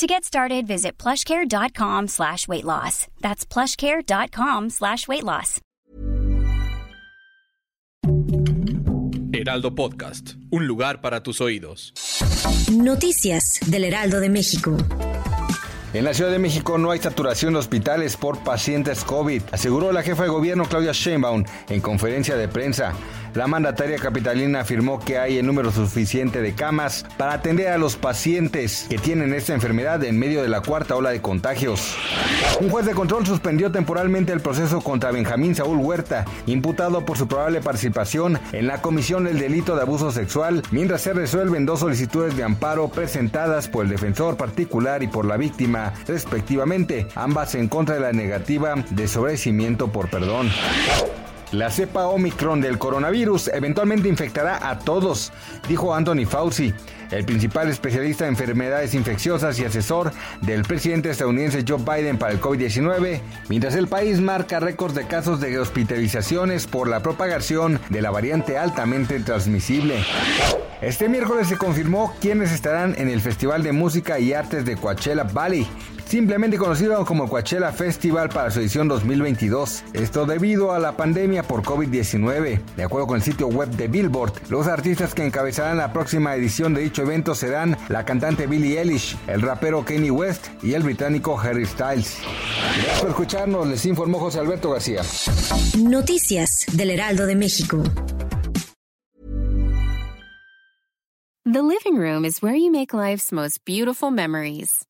To get started, visit plushcare.com slash weight loss. That's plushcare.com slash weight loss. Heraldo Podcast, un lugar para tus oídos. Noticias del Heraldo de México. En la Ciudad de México no hay saturación de hospitales por pacientes COVID, aseguró la jefa de gobierno Claudia Sheinbaum en conferencia de prensa. La mandataria capitalina afirmó que hay el número suficiente de camas para atender a los pacientes que tienen esta enfermedad en medio de la cuarta ola de contagios. Un juez de control suspendió temporalmente el proceso contra Benjamín Saúl Huerta, imputado por su probable participación en la comisión del delito de abuso sexual, mientras se resuelven dos solicitudes de amparo presentadas por el defensor particular y por la víctima, respectivamente, ambas en contra de la negativa de sobrecimiento por perdón. La cepa Omicron del coronavirus eventualmente infectará a todos, dijo Anthony Fauci, el principal especialista en enfermedades infecciosas y asesor del presidente estadounidense Joe Biden para el COVID-19, mientras el país marca récords de casos de hospitalizaciones por la propagación de la variante altamente transmisible. Este miércoles se confirmó quiénes estarán en el Festival de Música y Artes de Coachella Valley, simplemente conocido como Coachella Festival para su edición 2022. Esto debido a la pandemia por COVID-19. De acuerdo con el sitio web de Billboard, los artistas que encabezarán la próxima edición de dicho evento serán la cantante Billie Eilish, el rapero Kanye West y el británico Harry Styles. Gracias por escucharnos, les informó José Alberto García. Noticias del Heraldo de México. The living room is where you make life's most beautiful memories.